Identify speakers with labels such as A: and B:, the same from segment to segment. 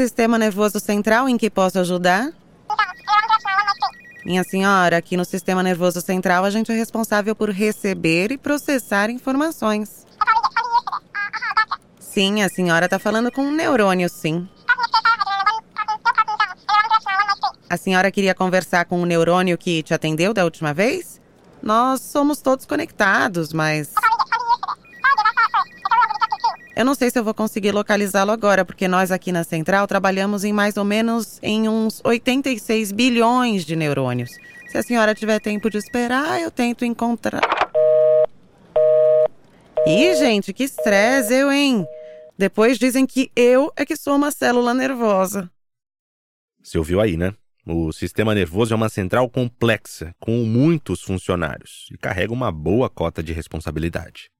A: sistema nervoso central em que posso ajudar? Minha senhora, aqui no sistema nervoso central a gente é responsável por receber e processar informações. Sim, a senhora está falando com um neurônio, sim. A senhora queria conversar com o neurônio que te atendeu da última vez? Nós somos todos conectados, mas. Eu não sei se eu vou conseguir localizá-lo agora, porque nós aqui na central trabalhamos em mais ou menos em uns 86 bilhões de neurônios. Se a senhora tiver tempo de esperar, eu tento encontrar. Ih, gente, que estresse, eu, hein? Depois dizem que eu é que sou uma célula nervosa.
B: Você ouviu aí, né? O sistema nervoso é uma central complexa, com muitos funcionários, e carrega uma boa cota de responsabilidade.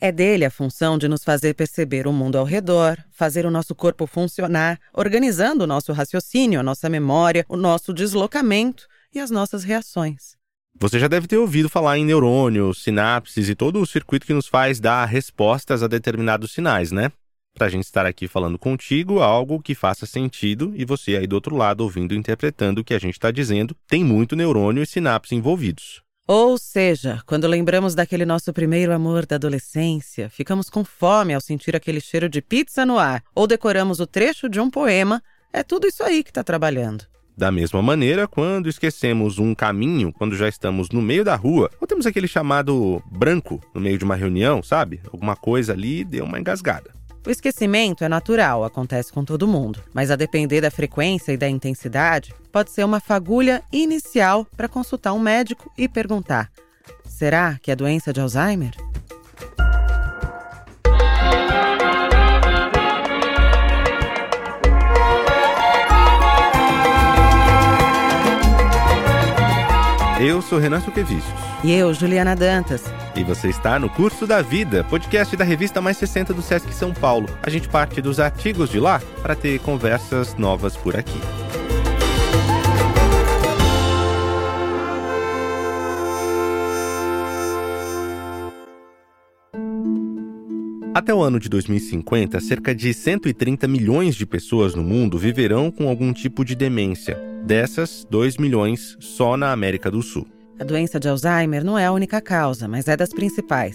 A: É dele a função de nos fazer perceber o mundo ao redor, fazer o nosso corpo funcionar, organizando o nosso raciocínio, a nossa memória, o nosso deslocamento e as nossas reações.
B: Você já deve ter ouvido falar em neurônios, sinapses e todo o circuito que nos faz dar respostas a determinados sinais, né? para a gente estar aqui falando contigo algo que faça sentido e você aí do outro lado ouvindo e interpretando o que a gente está dizendo, tem muito neurônio e sinapse envolvidos.
A: Ou seja, quando lembramos daquele nosso primeiro amor da adolescência, ficamos com fome ao sentir aquele cheiro de pizza no ar, ou decoramos o trecho de um poema, é tudo isso aí que está trabalhando.
B: Da mesma maneira, quando esquecemos um caminho, quando já estamos no meio da rua, ou temos aquele chamado branco no meio de uma reunião, sabe? Alguma coisa ali deu uma engasgada.
A: O esquecimento é natural, acontece com todo mundo, mas a depender da frequência e da intensidade, pode ser uma fagulha inicial para consultar um médico e perguntar: será que é doença de Alzheimer?
B: Eu sou Renan Suquevicius.
A: E eu, Juliana Dantas.
B: E você está no Curso da Vida, podcast da revista Mais 60 do Sesc São Paulo. A gente parte dos artigos de lá para ter conversas novas por aqui. Até o ano de 2050, cerca de 130 milhões de pessoas no mundo viverão com algum tipo de demência. Dessas, 2 milhões só na América do Sul.
A: A doença de Alzheimer não é a única causa, mas é das principais.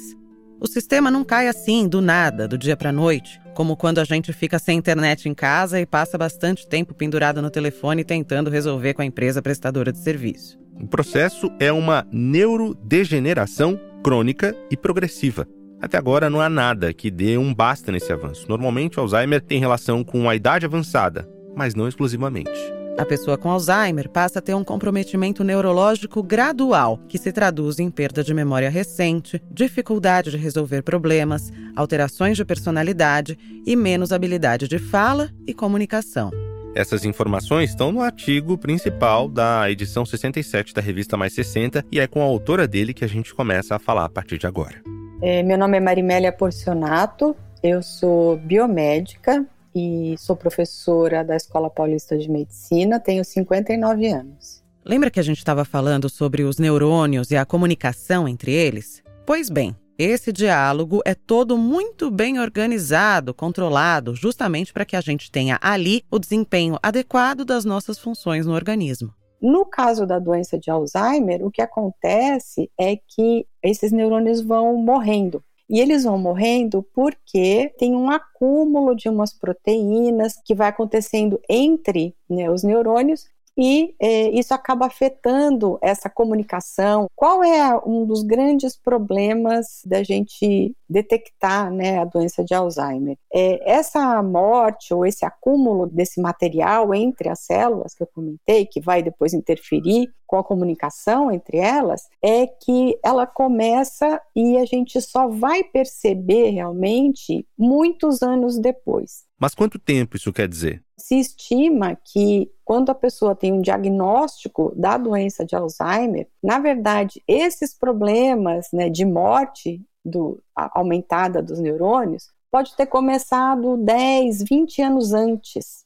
A: O sistema não cai assim, do nada, do dia para a noite, como quando a gente fica sem internet em casa e passa bastante tempo pendurado no telefone tentando resolver com a empresa prestadora de serviço.
B: O processo é uma neurodegeneração crônica e progressiva. Até agora não há nada que dê um basta nesse avanço. Normalmente, o Alzheimer tem relação com a idade avançada, mas não exclusivamente.
A: A pessoa com Alzheimer passa a ter um comprometimento neurológico gradual, que se traduz em perda de memória recente, dificuldade de resolver problemas, alterações de personalidade e menos habilidade de fala e comunicação.
B: Essas informações estão no artigo principal da edição 67 da revista Mais 60 e é com a autora dele que a gente começa a falar a partir de agora.
C: É, meu nome é Marimélia Porcionato, eu sou biomédica, e sou professora da Escola Paulista de Medicina, tenho 59 anos.
A: Lembra que a gente estava falando sobre os neurônios e a comunicação entre eles? Pois bem, esse diálogo é todo muito bem organizado, controlado, justamente para que a gente tenha ali o desempenho adequado das nossas funções no organismo.
C: No caso da doença de Alzheimer, o que acontece é que esses neurônios vão morrendo. E eles vão morrendo porque tem um acúmulo de umas proteínas que vai acontecendo entre né, os neurônios e é, isso acaba afetando essa comunicação. Qual é um dos grandes problemas da gente detectar né, a doença de Alzheimer? É, essa morte ou esse acúmulo desse material entre as células que eu comentei, que vai depois interferir com a comunicação entre elas, é que ela começa e a gente só vai perceber realmente muitos anos depois.
B: Mas quanto tempo isso quer dizer?
C: Se estima que quando a pessoa tem um diagnóstico da doença de Alzheimer, na verdade, esses problemas né, de morte do, aumentada dos neurônios pode ter começado 10, 20 anos antes.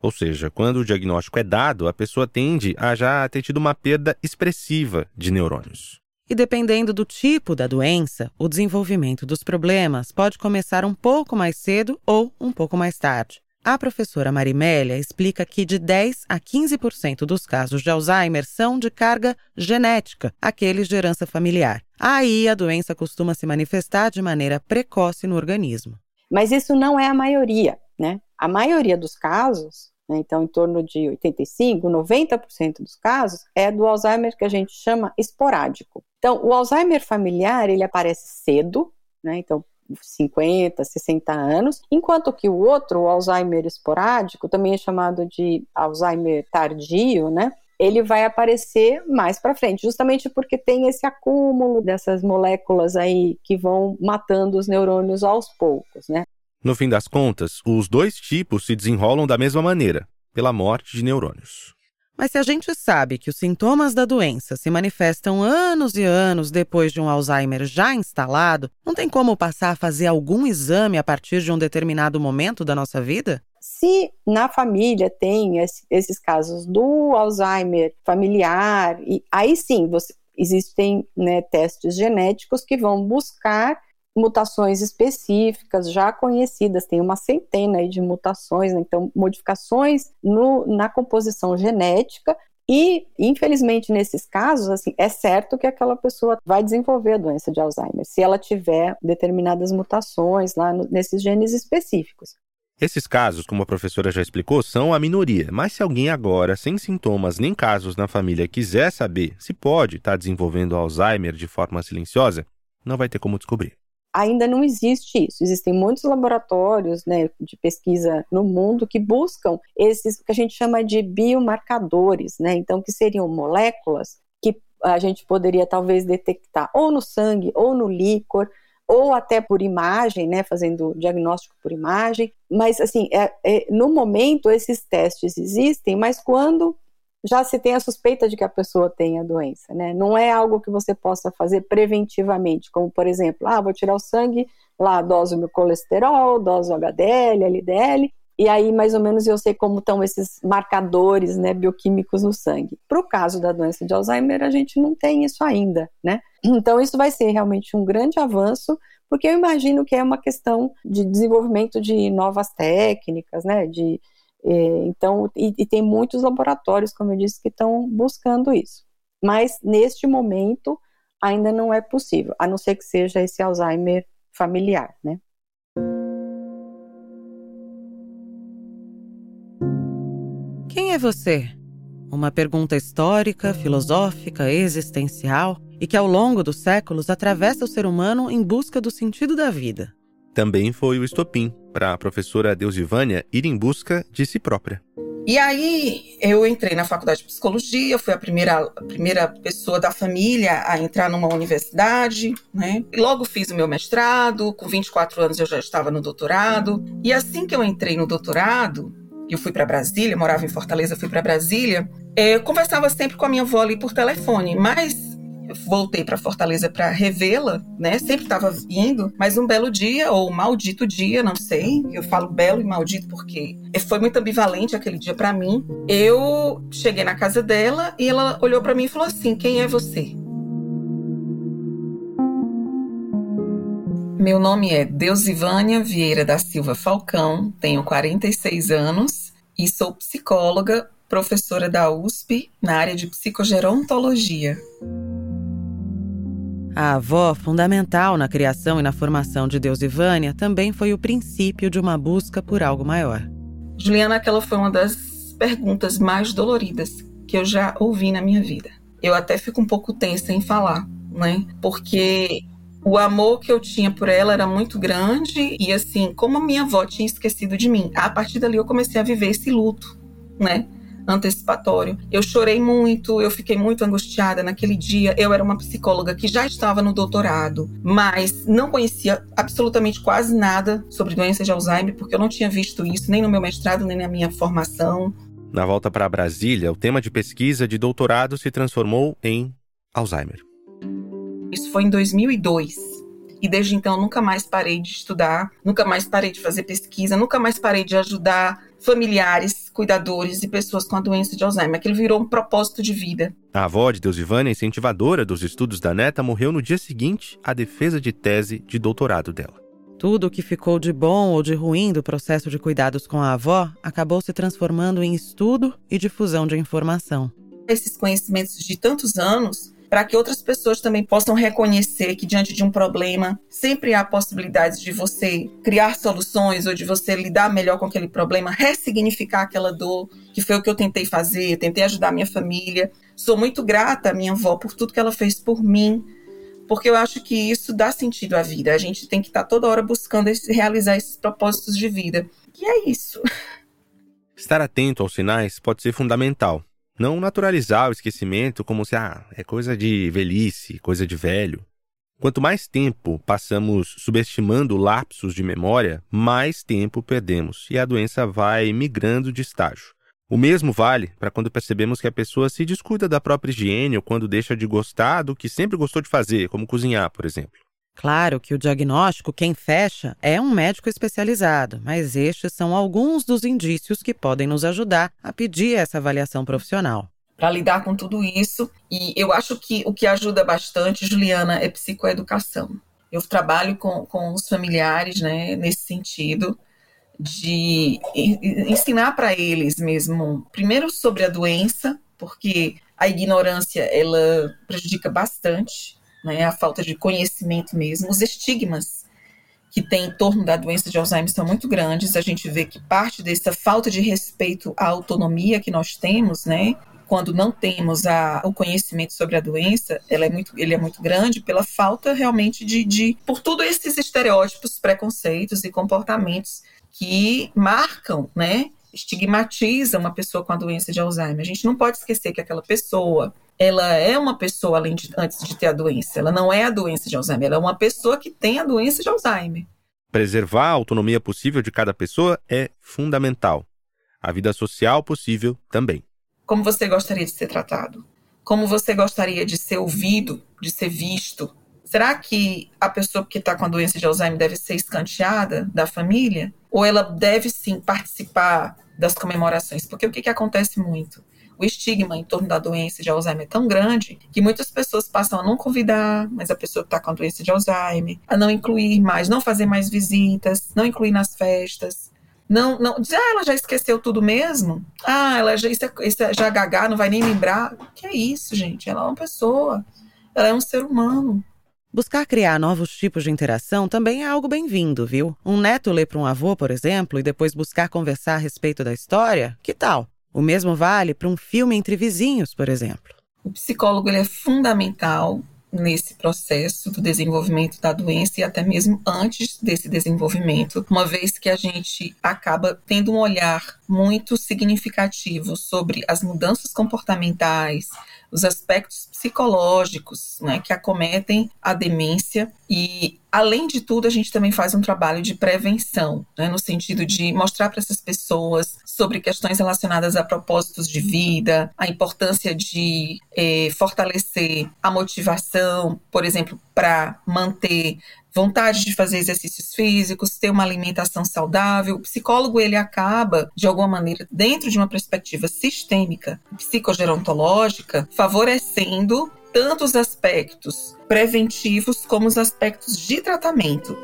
B: Ou seja, quando o diagnóstico é dado, a pessoa tende a já ter tido uma perda expressiva de neurônios.
A: E dependendo do tipo da doença, o desenvolvimento dos problemas pode começar um pouco mais cedo ou um pouco mais tarde. A professora Marimélia explica que de 10 a 15% dos casos de Alzheimer são de carga genética, aqueles de herança familiar. Aí a doença costuma se manifestar de maneira precoce no organismo.
C: Mas isso não é a maioria, né? A maioria dos casos, né, então em torno de 85, 90% dos casos, é do Alzheimer que a gente chama esporádico. Então, o Alzheimer familiar, ele aparece cedo, né? Então, 50, 60 anos, enquanto que o outro, o Alzheimer esporádico, também é chamado de Alzheimer tardio, né? Ele vai aparecer mais para frente, justamente porque tem esse acúmulo dessas moléculas aí que vão matando os neurônios aos poucos, né?
B: No fim das contas, os dois tipos se desenrolam da mesma maneira, pela morte de neurônios.
A: Mas se a gente sabe que os sintomas da doença se manifestam anos e anos depois de um Alzheimer já instalado, não tem como passar a fazer algum exame a partir de um determinado momento da nossa vida?
C: Se na família tem esse, esses casos do Alzheimer familiar, aí sim você, existem né, testes genéticos que vão buscar mutações específicas já conhecidas, tem uma centena de mutações, né? então modificações no, na composição genética e, infelizmente, nesses casos, assim, é certo que aquela pessoa vai desenvolver a doença de Alzheimer, se ela tiver determinadas mutações lá no, nesses genes específicos.
B: Esses casos, como a professora já explicou, são a minoria. Mas se alguém agora, sem sintomas nem casos na família, quiser saber se pode estar desenvolvendo Alzheimer de forma silenciosa, não vai ter como descobrir
C: ainda não existe isso. Existem muitos laboratórios né, de pesquisa no mundo que buscam esses que a gente chama de biomarcadores, né? Então, que seriam moléculas que a gente poderia talvez detectar ou no sangue ou no líquor ou até por imagem, né, fazendo diagnóstico por imagem, mas assim, é, é, no momento esses testes existem, mas quando já se tem a suspeita de que a pessoa tem a doença, né? Não é algo que você possa fazer preventivamente, como por exemplo, ah, vou tirar o sangue, lá doso meu colesterol, doso HDL, LDL, e aí mais ou menos eu sei como estão esses marcadores, né, bioquímicos no sangue. Para o caso da doença de Alzheimer, a gente não tem isso ainda, né? Então isso vai ser realmente um grande avanço, porque eu imagino que é uma questão de desenvolvimento de novas técnicas, né, de então, e, e, tem muitos laboratórios, como eu disse, que estão buscando isso. Mas neste momento ainda não é possível, a não ser que seja esse Alzheimer familiar, né?
A: Quem é você? Uma pergunta histórica, filosófica, existencial e que ao longo dos séculos atravessa o ser humano em busca do sentido da vida.
B: Também foi o estopim para a professora Deusivânia ir em busca de si própria.
D: E aí eu entrei na faculdade de psicologia, fui a primeira, a primeira pessoa da família a entrar numa universidade, né? E logo fiz o meu mestrado, com 24 anos eu já estava no doutorado. E assim que eu entrei no doutorado, eu fui para Brasília, morava em Fortaleza, fui para Brasília, eh, eu conversava sempre com a minha avó ali por telefone, mas voltei para Fortaleza para revê-la, né? Sempre estava indo, mas um belo dia, ou um maldito dia, não sei. Eu falo belo e maldito porque foi muito ambivalente aquele dia para mim. Eu cheguei na casa dela e ela olhou para mim e falou assim: Quem é você? Meu nome é Deusivânia Vieira da Silva Falcão, tenho 46 anos e sou psicóloga, professora da USP na área de psicogerontologia.
A: A avó, fundamental na criação e na formação de Deus e Vânia, também foi o princípio de uma busca por algo maior.
D: Juliana, aquela foi uma das perguntas mais doloridas que eu já ouvi na minha vida. Eu até fico um pouco tensa em falar, né? Porque o amor que eu tinha por ela era muito grande e assim, como a minha avó tinha esquecido de mim, a partir dali eu comecei a viver esse luto, né? Antecipatório. Eu chorei muito, eu fiquei muito angustiada naquele dia. Eu era uma psicóloga que já estava no doutorado, mas não conhecia absolutamente quase nada sobre doença de Alzheimer, porque eu não tinha visto isso nem no meu mestrado, nem na minha formação.
B: Na volta para Brasília, o tema de pesquisa de doutorado se transformou em Alzheimer.
D: Isso foi em 2002. E desde então nunca mais parei de estudar, nunca mais parei de fazer pesquisa, nunca mais parei de ajudar familiares, cuidadores e pessoas com a doença de Alzheimer. Aquilo virou um propósito de vida.
B: A avó de Deusivânia, incentivadora dos estudos da neta, morreu no dia seguinte à defesa de tese de doutorado dela.
A: Tudo o que ficou de bom ou de ruim do processo de cuidados com a avó acabou se transformando em estudo e difusão de informação.
D: Esses conhecimentos de tantos anos para que outras pessoas também possam reconhecer que diante de um problema sempre há possibilidades de você criar soluções ou de você lidar melhor com aquele problema, ressignificar aquela dor, que foi o que eu tentei fazer, tentei ajudar minha família. Sou muito grata à minha avó por tudo que ela fez por mim, porque eu acho que isso dá sentido à vida. A gente tem que estar toda hora buscando esse, realizar esses propósitos de vida. E é isso.
B: Estar atento aos sinais pode ser fundamental. Não naturalizar o esquecimento como se ah, é coisa de velhice, coisa de velho. Quanto mais tempo passamos subestimando lapsos de memória, mais tempo perdemos e a doença vai migrando de estágio. O mesmo vale para quando percebemos que a pessoa se descuida da própria higiene ou quando deixa de gostar do que sempre gostou de fazer, como cozinhar, por exemplo.
A: Claro que o diagnóstico, quem fecha, é um médico especializado, mas estes são alguns dos indícios que podem nos ajudar a pedir essa avaliação profissional.
D: Para lidar com tudo isso, e eu acho que o que ajuda bastante, Juliana, é psicoeducação. Eu trabalho com, com os familiares né, nesse sentido, de ensinar para eles mesmo, primeiro sobre a doença, porque a ignorância ela prejudica bastante né, a falta de conhecimento mesmo, os estigmas que tem em torno da doença de Alzheimer são muito grandes. A gente vê que parte dessa falta de respeito à autonomia que nós temos, né, quando não temos a, o conhecimento sobre a doença, ela é muito, ele é muito grande pela falta realmente de, de por tudo esses estereótipos, preconceitos e comportamentos que marcam, né, estigmatizam uma pessoa com a doença de Alzheimer. A gente não pode esquecer que aquela pessoa ela é uma pessoa além de, antes de ter a doença. Ela não é a doença de Alzheimer, ela é uma pessoa que tem a doença de Alzheimer.
B: Preservar a autonomia possível de cada pessoa é fundamental. A vida social possível também.
D: Como você gostaria de ser tratado? Como você gostaria de ser ouvido, de ser visto? Será que a pessoa que está com a doença de Alzheimer deve ser escanteada da família? Ou ela deve sim participar das comemorações? Porque o que, que acontece muito? O estigma em torno da doença de Alzheimer é tão grande que muitas pessoas passam a não convidar mais a pessoa que está com a doença de Alzheimer, a não incluir mais, não fazer mais visitas, não incluir nas festas. Não, não dizer, ah, ela já esqueceu tudo mesmo? Ah, ela já, isso é, isso é, já gaga, não vai nem lembrar. Que é isso, gente? Ela é uma pessoa, ela é um ser humano.
A: Buscar criar novos tipos de interação também é algo bem-vindo, viu? Um neto ler para um avô, por exemplo, e depois buscar conversar a respeito da história, que tal? O mesmo vale para um filme entre vizinhos, por exemplo.
D: O psicólogo ele é fundamental nesse processo do desenvolvimento da doença e até mesmo antes desse desenvolvimento, uma vez que a gente acaba tendo um olhar muito significativo sobre as mudanças comportamentais, os aspectos psicológicos né, que acometem a demência e Além de tudo, a gente também faz um trabalho de prevenção, né, no sentido de mostrar para essas pessoas sobre questões relacionadas a propósitos de vida, a importância de eh, fortalecer a motivação, por exemplo, para manter vontade de fazer exercícios físicos, ter uma alimentação saudável. O psicólogo ele acaba, de alguma maneira, dentro de uma perspectiva sistêmica, psicogerontológica, favorecendo tanto os aspectos preventivos como os aspectos de tratamento.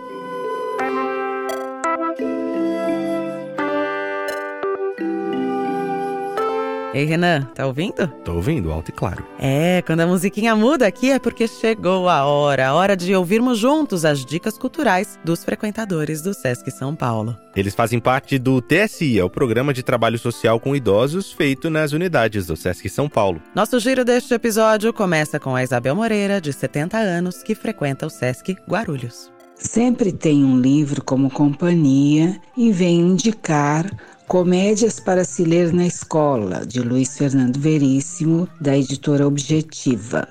A: Ei, Renan, tá ouvindo?
B: Tô ouvindo, alto e claro.
A: É, quando a musiquinha muda aqui é porque chegou a hora, a hora de ouvirmos juntos as dicas culturais dos frequentadores do Sesc São Paulo.
B: Eles fazem parte do TSI, é o Programa de Trabalho Social com Idosos feito nas unidades do Sesc São Paulo.
A: Nosso giro deste episódio começa com a Isabel Moreira, de 70 anos, que frequenta o Sesc Guarulhos.
E: Sempre tem um livro como companhia e vem indicar Comédias para se ler na escola, de Luiz Fernando Veríssimo, da editora Objetiva.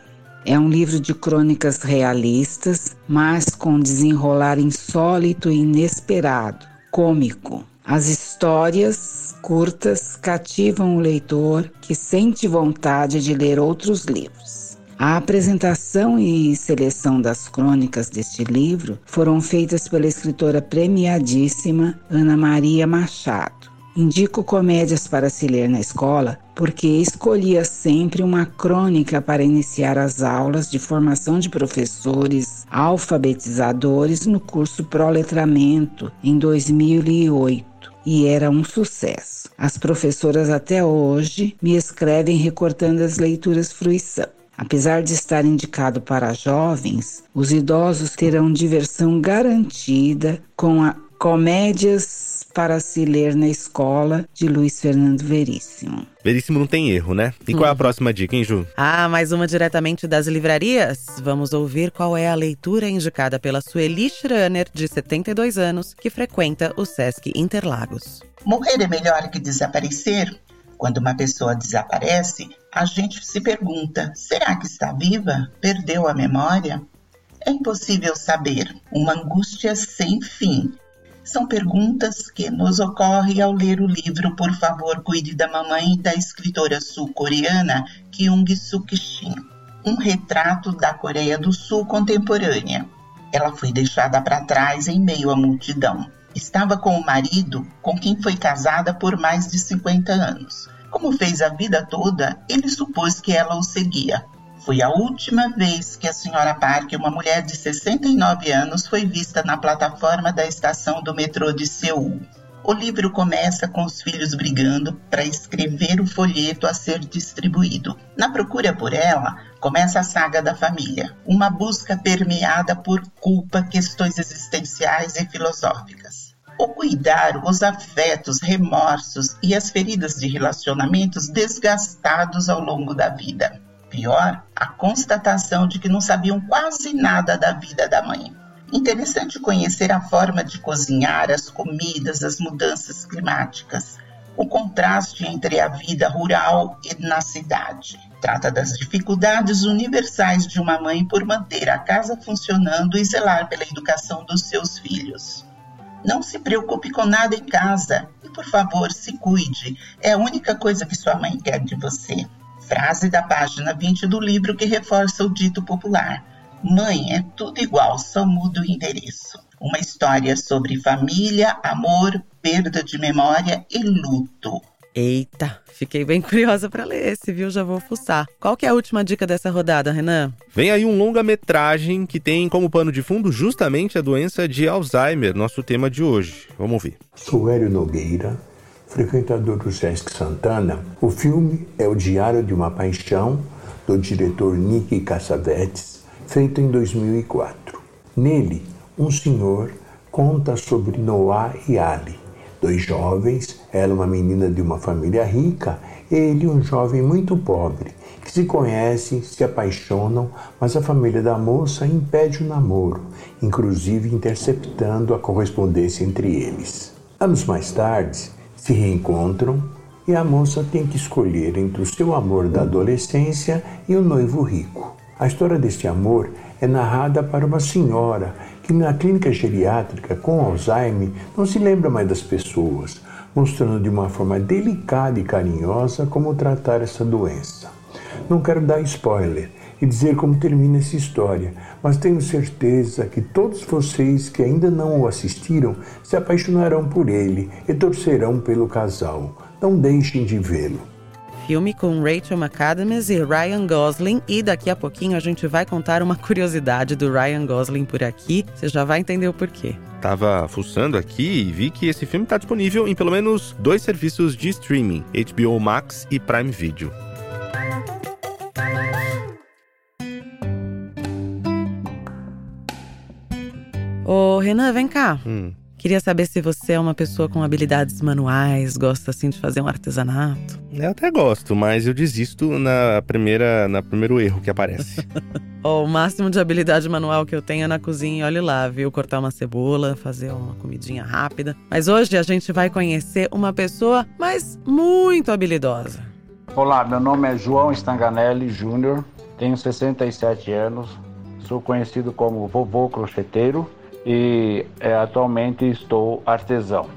E: É um livro de crônicas realistas, mas com desenrolar insólito e inesperado, cômico. As histórias curtas cativam o leitor que sente vontade de ler outros livros. A apresentação e seleção das crônicas deste livro foram feitas pela escritora premiadíssima Ana Maria Machado. Indico comédias para se ler na escola porque escolhia sempre uma crônica para iniciar as aulas de formação de professores alfabetizadores no curso Proletramento em 2008 e era um sucesso. As professoras até hoje me escrevem recortando as leituras fruição. Apesar de estar indicado para jovens, os idosos terão diversão garantida com a Comédias para se ler na escola, de Luiz Fernando Veríssimo.
B: Veríssimo não tem erro, né? E qual é a hum. próxima dica, hein, Ju?
A: Ah, mais uma diretamente das livrarias. Vamos ouvir qual é a leitura indicada pela Sueli Schraner, de 72 anos, que frequenta o Sesc Interlagos.
F: Morrer é melhor que desaparecer? Quando uma pessoa desaparece, a gente se pergunta: será que está viva? Perdeu a memória? É impossível saber. Uma angústia sem fim são perguntas que nos ocorrem ao ler o livro Por Favor, Cuide da Mamãe, da escritora sul-coreana Kyung Suk Shin, um retrato da Coreia do Sul contemporânea. Ela foi deixada para trás em meio à multidão. Estava com o marido, com quem foi casada por mais de 50 anos. Como fez a vida toda, ele supôs que ela o seguia. Foi a última vez que a senhora Park, uma mulher de 69 anos, foi vista na plataforma da estação do metrô de Seul. O livro começa com os filhos brigando para escrever o folheto a ser distribuído. Na procura por ela, começa a saga da família, uma busca permeada por culpa, questões existenciais e filosóficas. O cuidar, os afetos, remorsos e as feridas de relacionamentos desgastados ao longo da vida pior, a constatação de que não sabiam quase nada da vida da mãe. Interessante conhecer a forma de cozinhar, as comidas, as mudanças climáticas, o contraste entre a vida rural e na cidade. Trata das dificuldades universais de uma mãe por manter a casa funcionando e zelar pela educação dos seus filhos. Não se preocupe com nada em casa e, por favor, se cuide. É a única coisa que sua mãe quer de você frase da página 20 do livro que reforça o dito popular: Mãe, é tudo igual, só muda o endereço. Uma história sobre família, amor, perda de memória e luto.
A: Eita, fiquei bem curiosa para ler esse, viu? Já vou fuçar. Qual que é a última dica dessa rodada, Renan?
B: Vem aí um longa-metragem que tem como pano de fundo justamente a doença de Alzheimer, nosso tema de hoje. Vamos ouvir.
G: Sou Hélio Nogueira, frequentador do Sesc Santana, o filme é O Diário de uma Paixão, do diretor Nick Cassavetes, feito em 2004. Nele, um senhor conta sobre Noah e Ali, dois jovens, ela uma menina de uma família rica, ele um jovem muito pobre, que se conhecem, se apaixonam, mas a família da moça impede o namoro, inclusive interceptando a correspondência entre eles. Anos mais tarde, se reencontram e a moça tem que escolher entre o seu amor da adolescência e o noivo rico. A história deste amor é narrada para uma senhora que na clínica geriátrica com Alzheimer não se lembra mais das pessoas, mostrando de uma forma delicada e carinhosa como tratar essa doença. Não quero dar spoiler, e dizer como termina essa história, mas tenho certeza que todos vocês que ainda não o assistiram se apaixonarão por ele e torcerão pelo casal. Não deixem de vê-lo.
A: Filme com Rachel McAdams e Ryan Gosling. E daqui a pouquinho a gente vai contar uma curiosidade do Ryan Gosling por aqui. Você já vai entender o porquê.
B: Tava fuçando aqui e vi que esse filme está disponível em pelo menos dois serviços de streaming: HBO Max e Prime Video.
A: Renan, vem cá. Hum. Queria saber se você é uma pessoa com habilidades manuais, gosta assim de fazer um artesanato.
B: Eu até gosto, mas eu desisto na primeira, na primeiro erro que aparece.
A: oh, o máximo de habilidade manual que eu tenho é na cozinha, olha lá, viu? Cortar uma cebola, fazer uma comidinha rápida. Mas hoje a gente vai conhecer uma pessoa, mas muito habilidosa.
H: Olá, meu nome é João Stanganelli Júnior, tenho 67 anos, sou conhecido como vovô crocheteiro e é, atualmente estou artesão.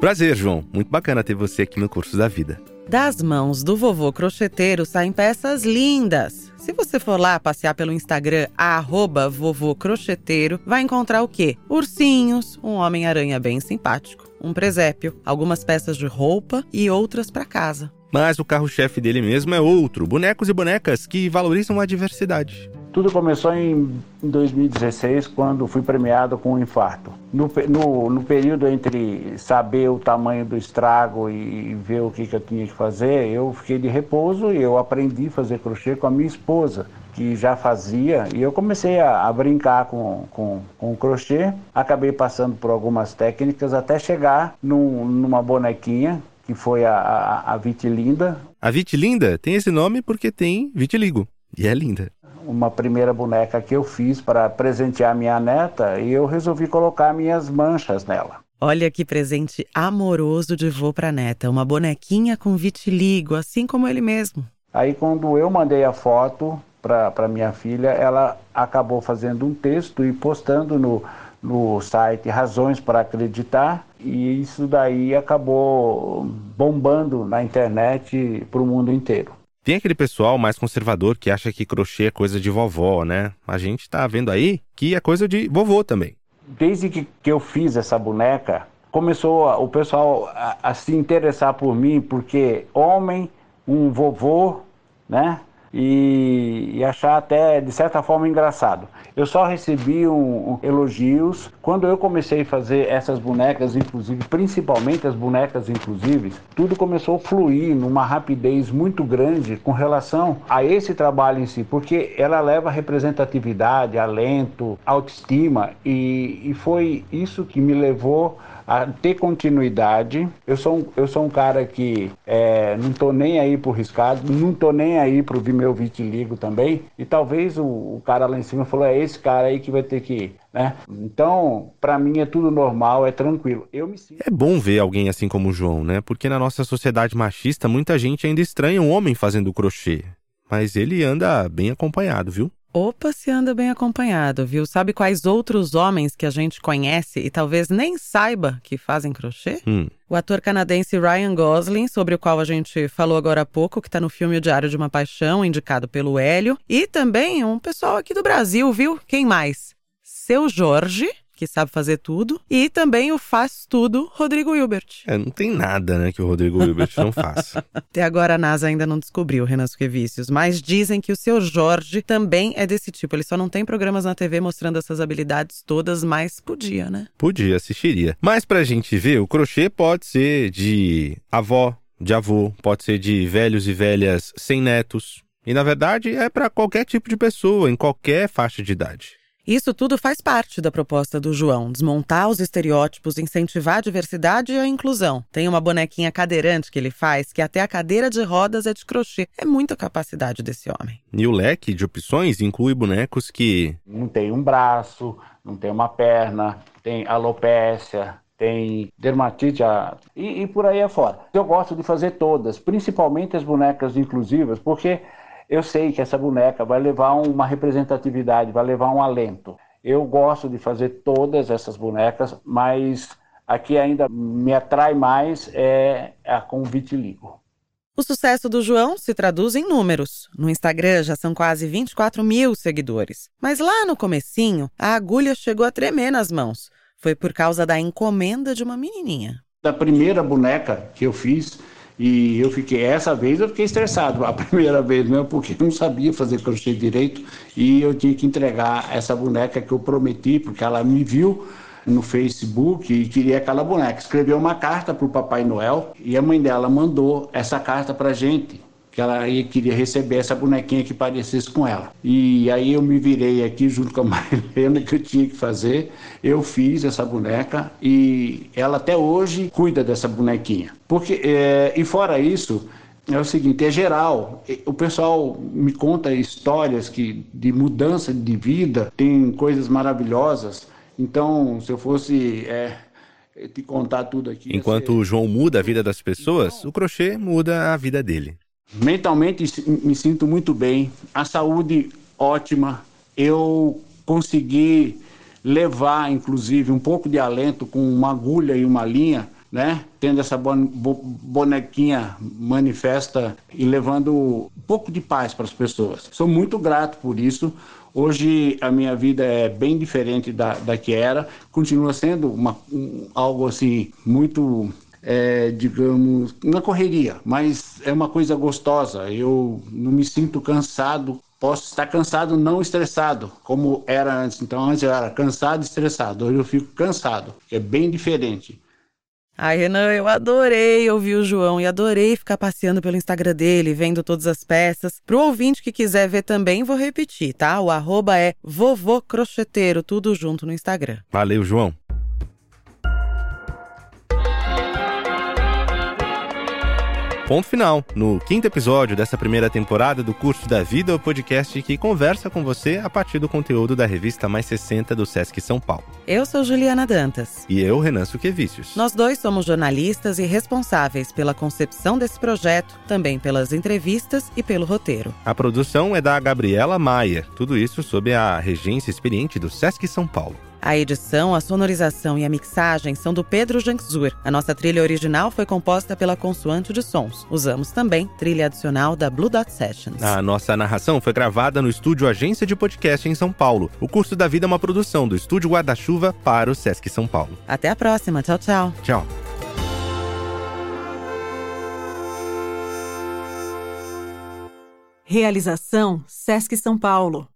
B: Prazer, João. Muito bacana ter você aqui no Curso da Vida.
A: Das mãos do vovô crocheteiro saem peças lindas. Se você for lá passear pelo Instagram, arroba vovô crocheteiro, vai encontrar o quê? Ursinhos, um Homem-Aranha bem simpático, um presépio, algumas peças de roupa e outras para casa.
B: Mas o carro-chefe dele mesmo é outro: bonecos e bonecas que valorizam a diversidade.
H: Tudo começou em 2016, quando fui premiado com um infarto. No, no, no, período entre saber o tamanho do estrago e ver o que, que eu tinha que fazer, eu fiquei de repouso e eu aprendi a fazer crochê com a minha esposa, que já fazia, e eu comecei a, a brincar com, com, com o crochê. Acabei passando por algumas técnicas até chegar num, numa bonequinha que foi a, a, a Vitilinda.
B: A Vitilinda tem esse nome porque tem vitiligo. E é linda
H: uma primeira boneca que eu fiz para presentear minha neta e eu resolvi colocar minhas manchas nela.
A: Olha que presente amoroso de vô para neta, uma bonequinha com vitiligo, assim como ele mesmo.
H: Aí quando eu mandei a foto para minha filha, ela acabou fazendo um texto e postando no, no site Razões para Acreditar, e isso daí acabou bombando na internet para o mundo inteiro.
B: Tem aquele pessoal mais conservador que acha que crochê é coisa de vovó, né? A gente tá vendo aí que é coisa de vovô também.
H: Desde que, eu fiz essa boneca, começou o pessoal a se interessar por mim, porque homem, um vovô, né? E, e, achar até de certa forma engraçado. Eu só recebi um, um, elogios quando eu comecei a fazer essas bonecas, inclusive, principalmente as bonecas inclusivas, tudo começou a fluir numa rapidez muito grande com relação a esse trabalho em si, porque ela leva representatividade, alento, autoestima e, e foi isso que me levou a ter continuidade. Eu sou um, eu sou um cara que é, não tô nem aí pro riscado, não tô nem aí pro meu vitiligo também. E talvez o, o cara lá em cima falou: é esse cara aí que vai ter que ir. Né? Então, para mim é tudo normal, é tranquilo. Eu me sinto...
B: É bom ver alguém assim como o João, né? Porque na nossa sociedade machista, muita gente ainda estranha um homem fazendo crochê. Mas ele anda bem acompanhado, viu?
A: Opa, se anda bem acompanhado, viu? Sabe quais outros homens que a gente conhece e talvez nem saiba que fazem crochê?
B: Hum.
A: O ator canadense Ryan Gosling, sobre o qual a gente falou agora há pouco, que está no filme O Diário de uma Paixão, indicado pelo Hélio. E também um pessoal aqui do Brasil, viu? Quem mais? Seu Jorge, que sabe fazer tudo, e também o faz tudo Rodrigo Hilbert.
B: É, não tem nada, né, que o Rodrigo Hilbert não faça.
A: Até agora a NASA ainda não descobriu, Renan Suquevicius, mas dizem que o seu Jorge também é desse tipo. Ele só não tem programas na TV mostrando essas habilidades todas, mas podia, né?
B: Podia, assistiria. Mas pra gente ver, o crochê pode ser de avó, de avô, pode ser de velhos e velhas sem netos. E na verdade é para qualquer tipo de pessoa, em qualquer faixa de idade.
A: Isso tudo faz parte da proposta do João: desmontar os estereótipos, incentivar a diversidade e a inclusão. Tem uma bonequinha cadeirante que ele faz, que até a cadeira de rodas é de crochê. É muita capacidade desse homem.
B: E o leque de opções inclui bonecos que.
H: Não tem um braço, não tem uma perna, tem alopécia, tem dermatite e, e, por aí afora. Eu gosto de fazer todas, principalmente as bonecas inclusivas, porque eu sei que essa boneca vai levar uma representatividade, vai levar um alento. Eu gosto de fazer todas essas bonecas, mas a que ainda me atrai mais é a com vitiligo.
A: O sucesso do João se traduz em números. No Instagram já são quase 24 mil seguidores. Mas lá no comecinho, a agulha chegou a tremer nas mãos. Foi por causa da encomenda de uma menininha.
H: Da primeira boneca que eu fiz, e eu fiquei, essa vez eu fiquei estressado, a primeira vez mesmo, porque não sabia fazer crochê direito e eu tinha que entregar essa boneca que eu prometi, porque ela me viu no Facebook e queria aquela boneca. Escreveu uma carta para o Papai Noel e a mãe dela mandou essa carta para gente que ela queria receber essa bonequinha que parecesse com ela. E aí eu me virei aqui junto com a Marilena que eu tinha que fazer. Eu fiz essa boneca e ela até hoje cuida dessa bonequinha. Porque é, e fora isso é o seguinte, é geral. O pessoal me conta histórias que de mudança de vida, tem coisas maravilhosas. Então, se eu fosse é, te contar tudo aqui.
B: Enquanto o João muda a vida das pessoas, o crochê muda a vida dele.
H: Mentalmente me sinto muito bem, a saúde ótima. Eu consegui levar, inclusive, um pouco de alento com uma agulha e uma linha, né? Tendo essa bonequinha manifesta e levando um pouco de paz para as pessoas. Sou muito grato por isso. Hoje a minha vida é bem diferente da, da que era, continua sendo uma, um, algo assim muito é, digamos, na correria, mas é uma coisa gostosa. Eu não me sinto cansado. Posso estar cansado, não estressado, como era antes. Então, antes eu era cansado e estressado. Hoje eu fico cansado, é bem diferente.
A: Ai, Renan, eu adorei ouvir o João e adorei ficar passeando pelo Instagram dele, vendo todas as peças. Pro ouvinte que quiser ver também, vou repetir, tá? O arroba é vovô crocheteiro, tudo junto no Instagram.
B: Valeu, João. Ponto final. No quinto episódio dessa primeira temporada do Curso da Vida, o podcast que conversa com você a partir do conteúdo da revista Mais 60 do Sesc São Paulo.
A: Eu sou Juliana Dantas.
B: E eu, Renan Suquevicius.
A: Nós dois somos jornalistas e responsáveis pela concepção desse projeto, também pelas entrevistas e pelo roteiro.
B: A produção é da Gabriela Maia, tudo isso sob a regência experiente do Sesc São Paulo.
A: A edição, a sonorização e a mixagem são do Pedro Janczur. A nossa trilha original foi composta pela Consoante de Sons. Usamos também trilha adicional da Blue Dot Sessions.
B: A nossa narração foi gravada no estúdio Agência de Podcast em São Paulo. O Curso da Vida é uma produção do Estúdio Guarda-Chuva para o Sesc São Paulo.
A: Até a próxima. Tchau, tchau.
B: Tchau.
A: Realização Sesc São Paulo.